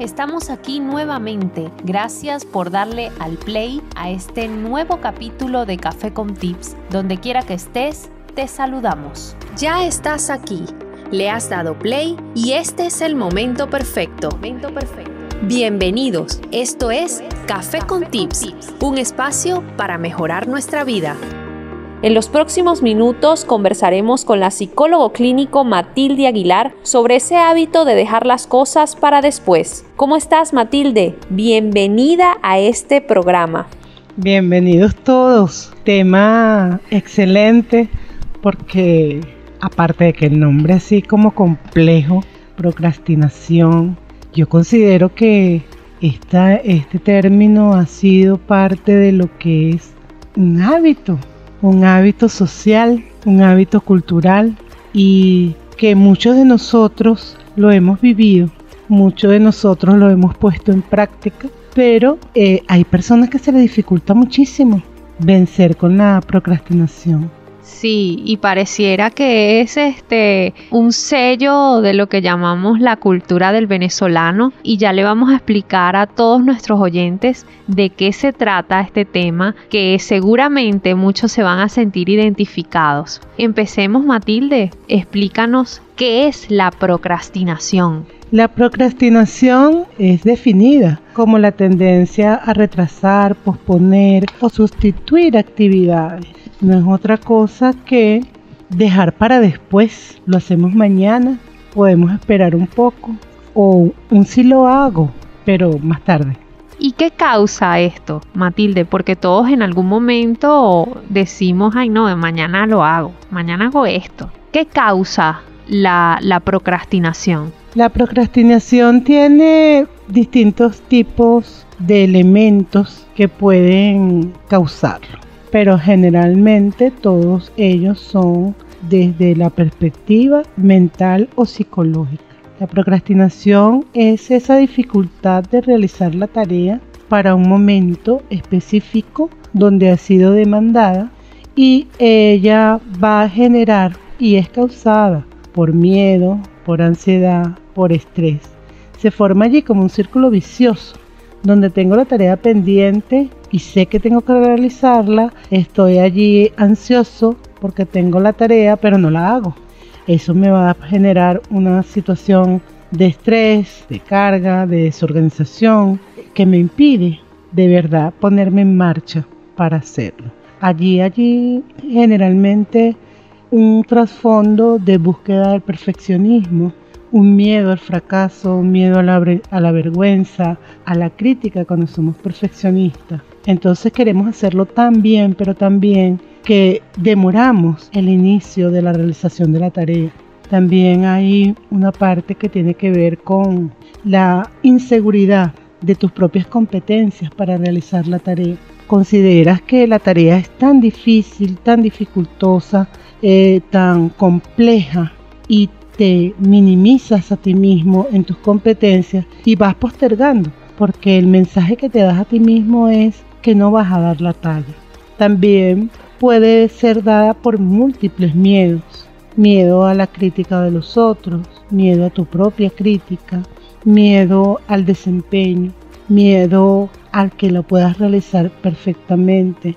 Estamos aquí nuevamente. Gracias por darle al play a este nuevo capítulo de Café con Tips. Donde quiera que estés, te saludamos. Ya estás aquí. Le has dado play y este es el momento perfecto. Momento perfecto. Bienvenidos. Esto es Café con Tips, un espacio para mejorar nuestra vida. En los próximos minutos conversaremos con la psicólogo clínico Matilde Aguilar sobre ese hábito de dejar las cosas para después. ¿Cómo estás Matilde? Bienvenida a este programa. Bienvenidos todos. Tema excelente porque aparte de que el nombre así como complejo, procrastinación, yo considero que este término ha sido parte de lo que es un hábito un hábito social, un hábito cultural y que muchos de nosotros lo hemos vivido, muchos de nosotros lo hemos puesto en práctica, pero eh, hay personas que se les dificulta muchísimo vencer con la procrastinación. Sí, y pareciera que es este un sello de lo que llamamos la cultura del venezolano y ya le vamos a explicar a todos nuestros oyentes de qué se trata este tema que seguramente muchos se van a sentir identificados. Empecemos Matilde, explícanos qué es la procrastinación. La procrastinación es definida como la tendencia a retrasar, posponer o sustituir actividades no es otra cosa que dejar para después. Lo hacemos mañana, podemos esperar un poco o un sí lo hago, pero más tarde. ¿Y qué causa esto, Matilde? Porque todos en algún momento decimos, ay no, mañana lo hago, mañana hago esto. ¿Qué causa la, la procrastinación? La procrastinación tiene distintos tipos de elementos que pueden causarlo pero generalmente todos ellos son desde la perspectiva mental o psicológica. La procrastinación es esa dificultad de realizar la tarea para un momento específico donde ha sido demandada y ella va a generar y es causada por miedo, por ansiedad, por estrés. Se forma allí como un círculo vicioso donde tengo la tarea pendiente y sé que tengo que realizarla, estoy allí ansioso porque tengo la tarea pero no la hago. Eso me va a generar una situación de estrés, de carga, de desorganización que me impide de verdad ponerme en marcha para hacerlo. Allí, allí generalmente un trasfondo de búsqueda del perfeccionismo un miedo al fracaso, un miedo a la, a la vergüenza, a la crítica cuando somos perfeccionistas. Entonces queremos hacerlo tan bien, pero tan bien que demoramos el inicio de la realización de la tarea. También hay una parte que tiene que ver con la inseguridad de tus propias competencias para realizar la tarea. Consideras que la tarea es tan difícil, tan dificultosa, eh, tan compleja y te minimizas a ti mismo en tus competencias y vas postergando, porque el mensaje que te das a ti mismo es que no vas a dar la talla. También puede ser dada por múltiples miedos. Miedo a la crítica de los otros, miedo a tu propia crítica, miedo al desempeño, miedo al que lo puedas realizar perfectamente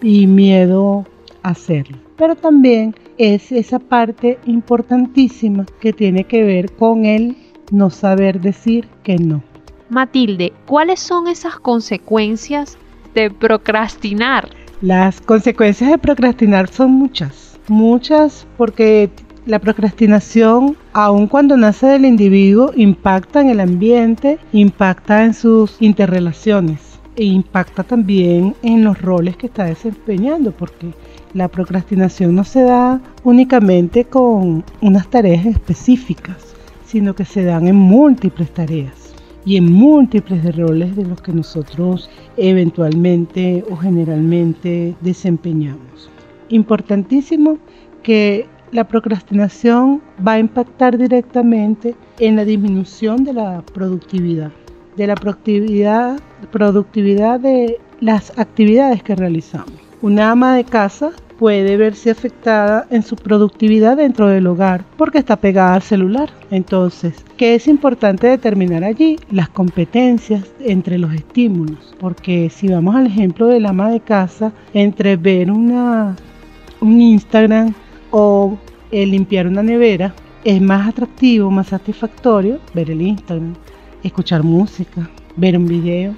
y miedo a hacerlo. Pero también es esa parte importantísima que tiene que ver con el no saber decir que no. Matilde, ¿cuáles son esas consecuencias de procrastinar? Las consecuencias de procrastinar son muchas, muchas porque la procrastinación, aun cuando nace del individuo, impacta en el ambiente, impacta en sus interrelaciones e impacta también en los roles que está desempeñando, porque la procrastinación no se da únicamente con unas tareas específicas, sino que se dan en múltiples tareas y en múltiples roles de los que nosotros eventualmente o generalmente desempeñamos. Importantísimo que la procrastinación va a impactar directamente en la disminución de la productividad, de la productividad, productividad de las actividades que realizamos Una ama de casa puede verse afectada en su productividad dentro del hogar porque está pegada al celular. Entonces, ¿qué es importante determinar allí? Las competencias entre los estímulos. Porque si vamos al ejemplo del ama de casa, entre ver una, un Instagram o el limpiar una nevera, es más atractivo, más satisfactorio ver el Instagram, escuchar música, ver un video,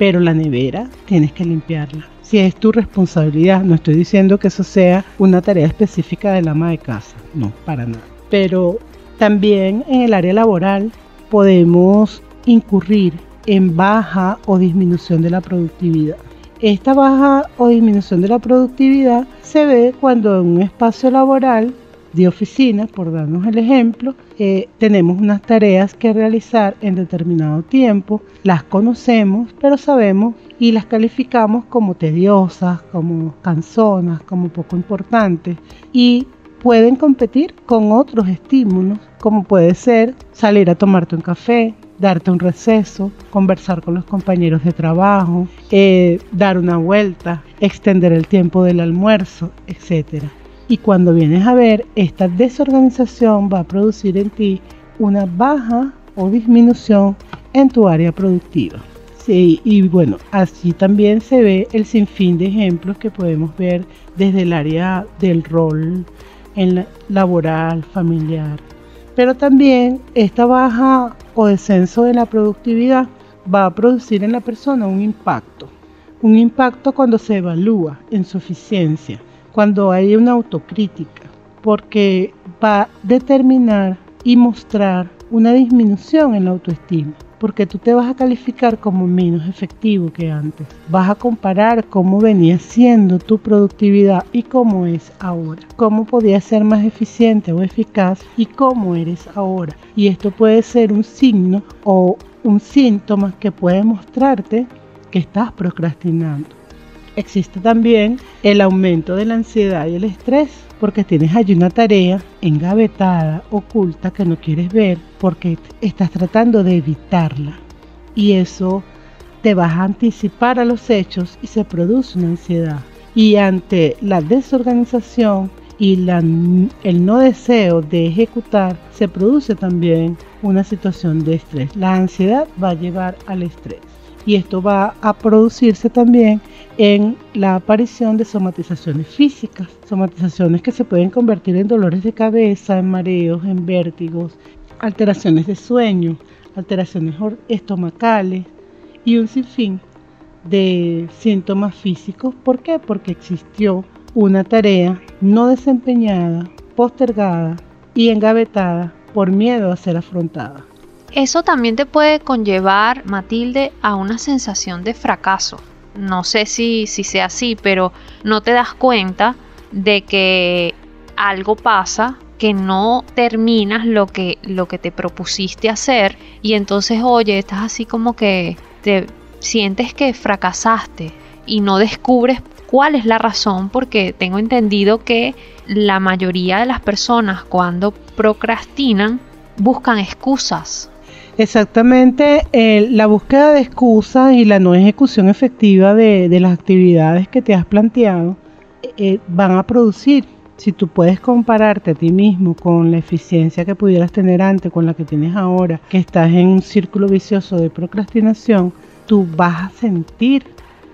pero la nevera tienes que limpiarla si es tu responsabilidad. No estoy diciendo que eso sea una tarea específica del ama de casa, no, para nada. Pero también en el área laboral podemos incurrir en baja o disminución de la productividad. Esta baja o disminución de la productividad se ve cuando en un espacio laboral de oficina, por darnos el ejemplo, eh, tenemos unas tareas que realizar en determinado tiempo, las conocemos, pero sabemos y las calificamos como tediosas, como canzonas, como poco importantes y pueden competir con otros estímulos, como puede ser salir a tomarte un café, darte un receso, conversar con los compañeros de trabajo, eh, dar una vuelta, extender el tiempo del almuerzo, etc. Y cuando vienes a ver, esta desorganización va a producir en ti una baja o disminución en tu área productiva. Sí, y bueno, así también se ve el sinfín de ejemplos que podemos ver desde el área del rol en la, laboral, familiar. Pero también esta baja o descenso de la productividad va a producir en la persona un impacto. Un impacto cuando se evalúa en su eficiencia cuando hay una autocrítica, porque va a determinar y mostrar una disminución en la autoestima, porque tú te vas a calificar como menos efectivo que antes. Vas a comparar cómo venía siendo tu productividad y cómo es ahora, cómo podías ser más eficiente o eficaz y cómo eres ahora. Y esto puede ser un signo o un síntoma que puede mostrarte que estás procrastinando existe también el aumento de la ansiedad y el estrés, porque tienes allí una tarea engavetada, oculta, que no quieres ver, porque estás tratando de evitarla. Y eso te vas a anticipar a los hechos y se produce una ansiedad. Y ante la desorganización y el no deseo de ejecutar, se produce también una situación de estrés. La ansiedad va a llevar al estrés y esto va a producirse también en la aparición de somatizaciones físicas, somatizaciones que se pueden convertir en dolores de cabeza, en mareos, en vértigos, alteraciones de sueño, alteraciones estomacales y un sinfín de síntomas físicos. ¿Por qué? Porque existió una tarea no desempeñada, postergada y engavetada por miedo a ser afrontada. Eso también te puede conllevar, Matilde, a una sensación de fracaso. No sé si, si sea así, pero no te das cuenta de que algo pasa que no terminas lo que, lo que te propusiste hacer y entonces, oye, estás así como que te sientes que fracasaste y no descubres cuál es la razón porque tengo entendido que la mayoría de las personas cuando procrastinan buscan excusas Exactamente, la búsqueda de excusas y la no ejecución efectiva de, las actividades que te has planteado eh, van a producir, si tú puedes compararte a ti mismo con la eficiencia que pudieras tener antes, con la que tienes ahora, que estás en un círculo vicioso de procrastinación, tú vas a sentir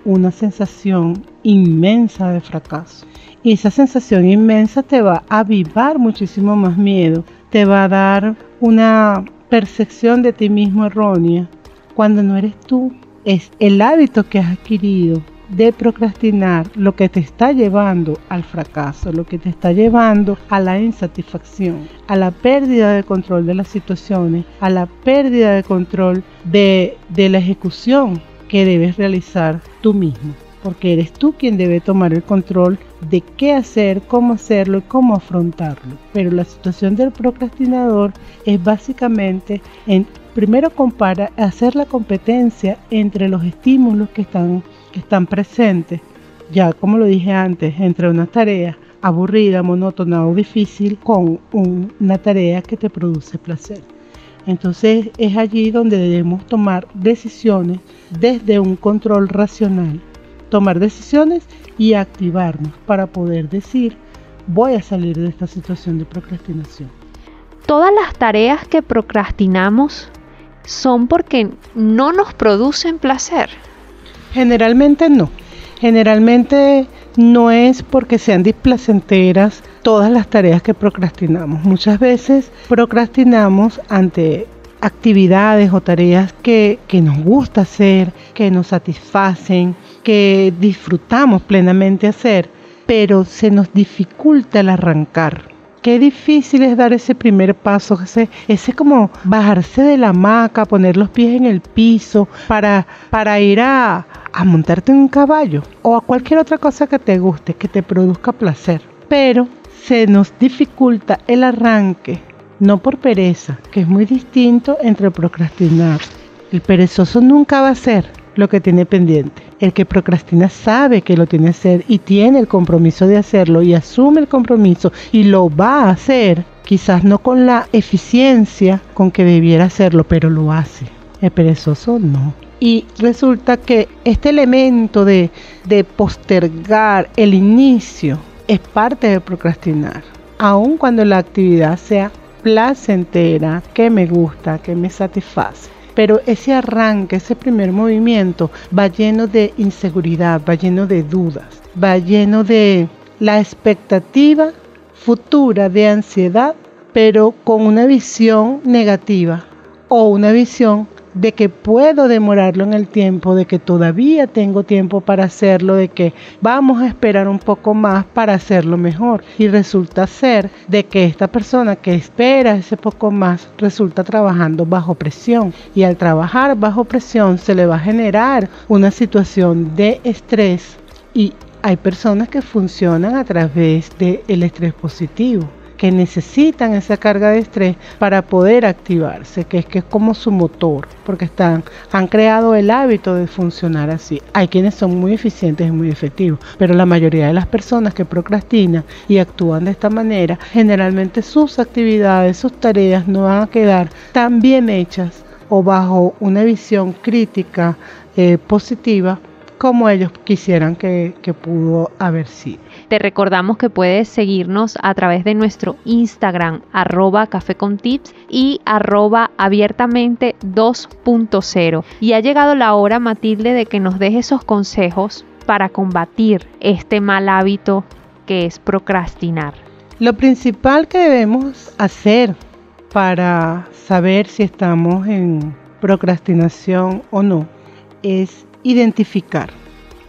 una sensación inmensa de fracaso. Y esa sensación inmensa te va a avivar muchísimo más miedo, te va a dar una percepción de ti mismo errónea cuando no eres tú. Es el hábito que has adquirido de procrastinar lo que te está llevando al fracaso, lo que te está llevando a la insatisfacción, a la pérdida de control de las situaciones, a la pérdida de control de, de la ejecución que debes realizar tú mismo porque eres tú quien debe tomar el control de qué hacer, cómo hacerlo y cómo afrontarlo. Pero la situación del procrastinador es básicamente, en, primero compara, hacer la competencia entre los estímulos que están, que están presentes, ya como lo dije antes, entre una tarea aburrida, monótona o difícil con una tarea que te produce placer. Entonces es allí donde debemos tomar decisiones desde un control racional tomar decisiones y activarnos para poder decir, voy a salir de esta situación de procrastinación. Todas las tareas que procrastinamos son porque no nos producen placer. Generalmente no. Generalmente no es porque sean displacenteras todas las tareas que procrastinamos. Muchas veces procrastinamos ante actividades o tareas que, que, nos gusta hacer, que nos satisfacen, que disfrutamos plenamente hacer, pero se nos dificulta el arrancar. Qué difícil es dar ese primer paso, ese, ese como bajarse de la hamaca, poner los pies en el piso para, para ir a, a montarte en un caballo o a cualquier otra cosa que te guste, que te produzca placer. Pero se nos dificulta el arranque, no por pereza, que es muy distinto entre procrastinar. El perezoso nunca va a ser lo que tiene pendiente. El que procrastina sabe que lo tiene que hacer y tiene el compromiso de hacerlo y asume el compromiso y lo va a hacer, quizás no con la eficiencia con que debiera hacerlo, pero lo hace. El perezoso no. Y resulta que este elemento de, de postergar el inicio es parte de procrastinar, aun cuando la actividad sea placentera, que me gusta, que me satisface. Pero ese arranque, ese primer movimiento va lleno de inseguridad, va lleno de dudas, va lleno de la expectativa futura de ansiedad, pero con una visión negativa o una visión de que puedo demorarlo en el tiempo, de que todavía tengo tiempo para hacerlo, de que vamos a esperar un poco más para hacerlo mejor. Y resulta ser de que esta persona que espera ese poco más resulta trabajando bajo presión. Y al trabajar bajo presión se le va a generar una situación de estrés y hay personas que funcionan a través del estrés positivo que necesitan esa carga de estrés para poder activarse, que es que es como su motor, porque están, han creado el hábito de funcionar así. Hay quienes son muy eficientes y muy efectivos, pero la mayoría de las personas que procrastinan y actúan de esta manera, generalmente sus actividades, sus tareas no van a quedar tan bien hechas o bajo una visión crítica eh, positiva como ellos quisieran que, que pudo haber sido. Te recordamos que puedes seguirnos a través de nuestro Instagram arroba café y arroba abiertamente 2.0. Y ha llegado la hora, Matilde, de que nos deje esos consejos para combatir este mal hábito que es procrastinar. Lo principal que debemos hacer para saber si estamos en procrastinación o no es identificar,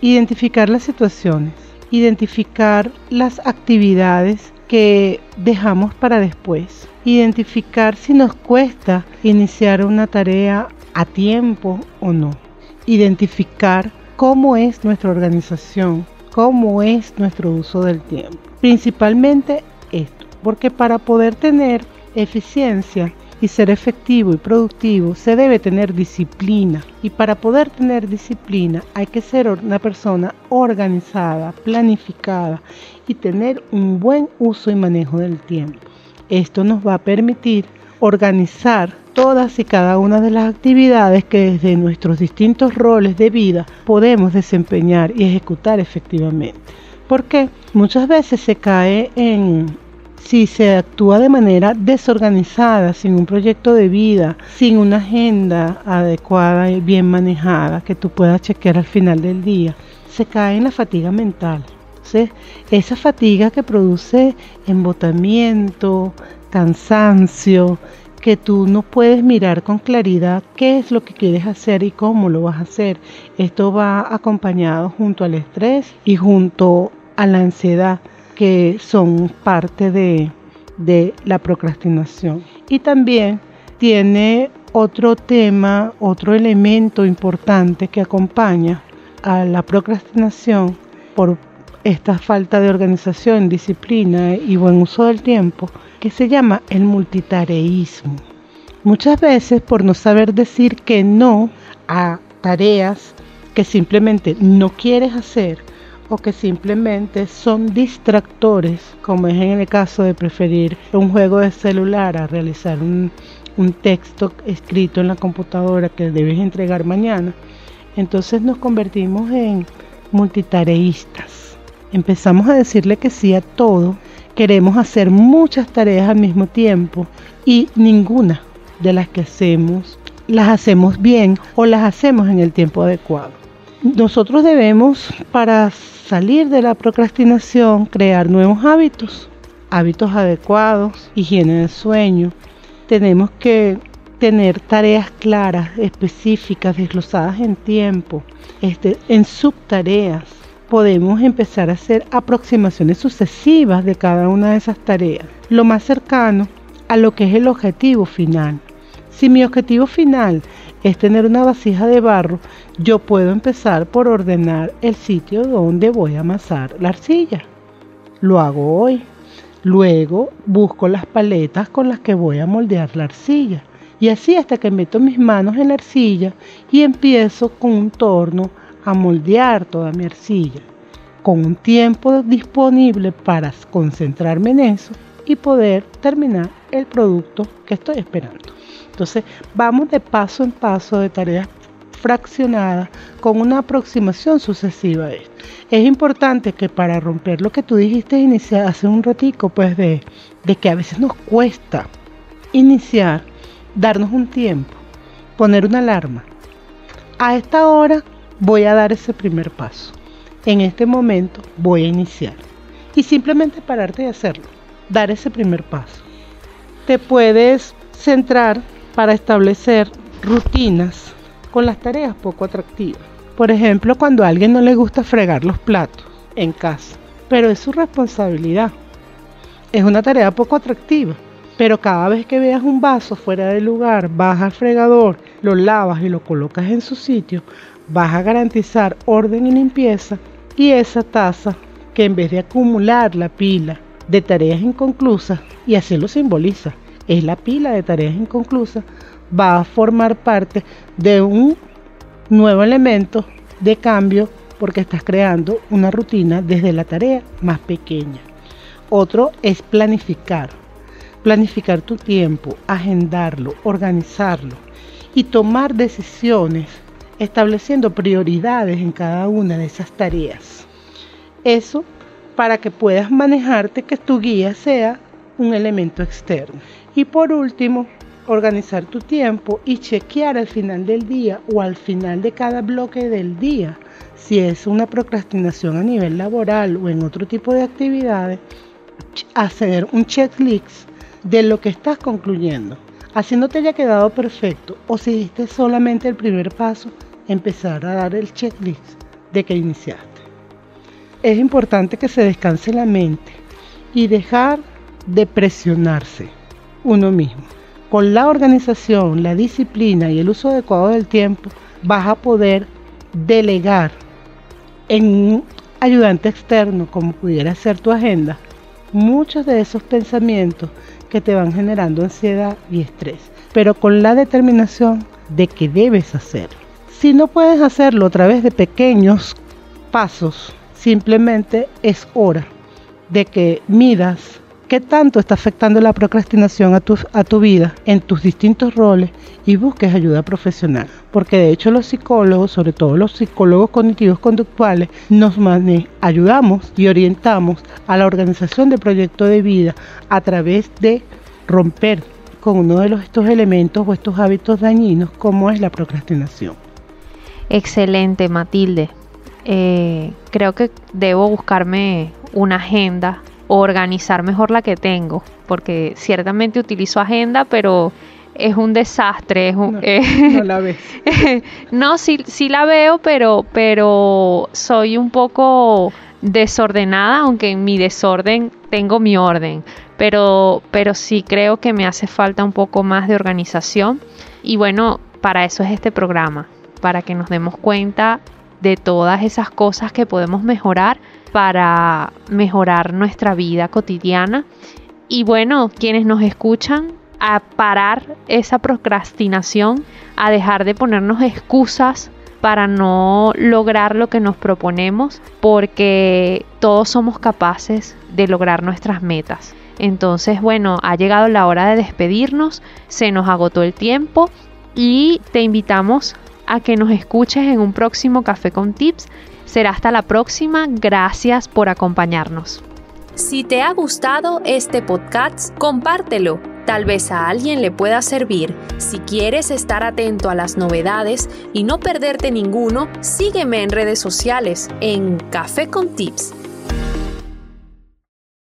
identificar las situaciones identificar las actividades que dejamos para después, identificar si nos cuesta iniciar una tarea a tiempo o no, identificar cómo es nuestra organización, cómo es nuestro uso del tiempo. Principalmente esto, porque para poder tener eficiencia y ser efectivo y productivo se debe tener disciplina. Y para poder tener disciplina hay que ser una persona organizada, planificada y tener un buen uso y manejo del tiempo. Esto nos va a permitir organizar todas y cada una de las actividades que desde nuestros distintos roles de vida podemos desempeñar y ejecutar efectivamente. Porque muchas veces se cae en si se actúa de manera desorganizada, sin un proyecto de vida, sin una agenda adecuada y bien manejada que tú puedas chequear al final del día, se cae en la fatiga mental. esa fatiga que produce embotamiento, cansancio, que tú no puedes mirar con claridad qué es lo que quieres hacer y cómo lo vas a hacer. Esto va acompañado junto al estrés y junto a la ansiedad que son parte de, la procrastinación. Y también tiene otro tema, otro elemento importante que acompaña a la procrastinación por esta falta de organización, disciplina y buen uso del tiempo, que se llama el multitareísmo. Muchas veces por no saber decir que no a tareas que simplemente no quieres hacer o que simplemente son distractores, como es en el caso de preferir un juego de celular a realizar un, texto escrito en la computadora que debes entregar mañana. Entonces nos convertimos en multitareístas. Empezamos a decirle que sí a todo, queremos hacer muchas tareas al mismo tiempo y ninguna de las que hacemos las hacemos bien o las hacemos en el tiempo adecuado. Nosotros debemos, para salir de la procrastinación, crear nuevos hábitos, hábitos adecuados, higiene del sueño. Tenemos que tener tareas claras, específicas, desglosadas en tiempo, este, en subtareas. Podemos empezar a hacer aproximaciones sucesivas de cada una de esas tareas, lo más cercano a lo que es el objetivo final. Si mi objetivo final es tener una vasija de barro, yo puedo empezar por ordenar el sitio donde voy a amasar la arcilla. Lo hago hoy. Luego busco las paletas con las que voy a moldear la arcilla. Y así hasta que meto mis manos en la arcilla y empiezo con un torno a moldear toda mi arcilla. Con un tiempo disponible para concentrarme en eso y poder terminar el producto que estoy esperando. Entonces vamos de paso en paso de tareas fraccionadas con una aproximación sucesiva. Es importante que para romper lo que tú dijiste iniciar hace un ratico, pues de, de que a veces nos cuesta iniciar, darnos un tiempo, poner una alarma. A esta hora voy a dar ese primer paso. En este momento voy a iniciar. Y simplemente pararte de hacerlo, dar ese primer paso. Te puedes centrar para establecer rutinas con las tareas poco atractivas. Por ejemplo, cuando a alguien no le gusta fregar los platos en casa, pero es su responsabilidad. Es una tarea poco atractiva, pero cada vez que veas un vaso fuera del lugar, vas al fregador, lo lavas y lo colocas en su sitio, vas a garantizar orden y limpieza y esa taza que en vez de acumular la pila de tareas inconclusas, y así lo simboliza, es la pila de tareas inconclusas, va a formar parte de un nuevo elemento de cambio porque estás creando una rutina desde la tarea más pequeña. Otro es planificar. Planificar tu tiempo, agendarlo, organizarlo y tomar decisiones estableciendo prioridades en cada una de esas tareas. Eso para que puedas manejarte, que tu guía sea un elemento externo. Y por último, organizar tu tiempo y chequear al final del día o al final de cada bloque del día, si es una procrastinación a nivel laboral o en otro tipo de actividades, hacer un checklist de lo que estás concluyendo. Así no te haya quedado perfecto o si diste solamente el primer paso, empezar a dar el checklist de que iniciaste. Es importante que se descanse la mente y dejar de presionarse uno mismo. Con la organización, la disciplina y el uso adecuado del tiempo, vas a poder delegar en un ayudante externo, como pudiera ser tu agenda, muchos de esos pensamientos que te van generando ansiedad y estrés, pero con la determinación de que debes hacerlo. Si no puedes hacerlo a través de pequeños pasos, simplemente es hora de que midas ¿Qué tanto está afectando la procrastinación a tu, a tu vida en tus distintos roles y busques ayuda profesional? Porque de hecho los psicólogos, sobre todo los psicólogos cognitivos conductuales, nos ayudamos y orientamos a la organización de proyectos de vida a través de romper con uno de los, estos elementos o estos hábitos dañinos como es la procrastinación. Excelente, Matilde. Eh, creo que debo buscarme una agenda organizar mejor la que tengo, porque ciertamente utilizo agenda, pero es un desastre. no, eh, la ves. no, sí, sí la veo, pero, pero soy un poco desordenada, aunque en mi desorden tengo mi orden. Pero, pero sí creo que me hace falta un poco más de organización. Y bueno, para eso es este programa, para que nos demos cuenta de todas esas cosas que podemos mejorar para mejorar nuestra vida cotidiana. Y bueno, quienes nos escuchan, a parar esa procrastinación, a dejar de ponernos excusas para no lograr lo que nos proponemos, porque todos somos capaces de lograr nuestras metas. Entonces, bueno, ha llegado la hora de despedirnos, se nos agotó el tiempo y te invitamos a que nos escuches en un próximo Café con Tips. Será hasta la próxima. Gracias por acompañarnos. Si te ha gustado este podcast, compártelo. Tal vez a alguien le pueda servir. Si quieres estar atento a las novedades y no perderte ninguno, sígueme en redes sociales en Café con Tips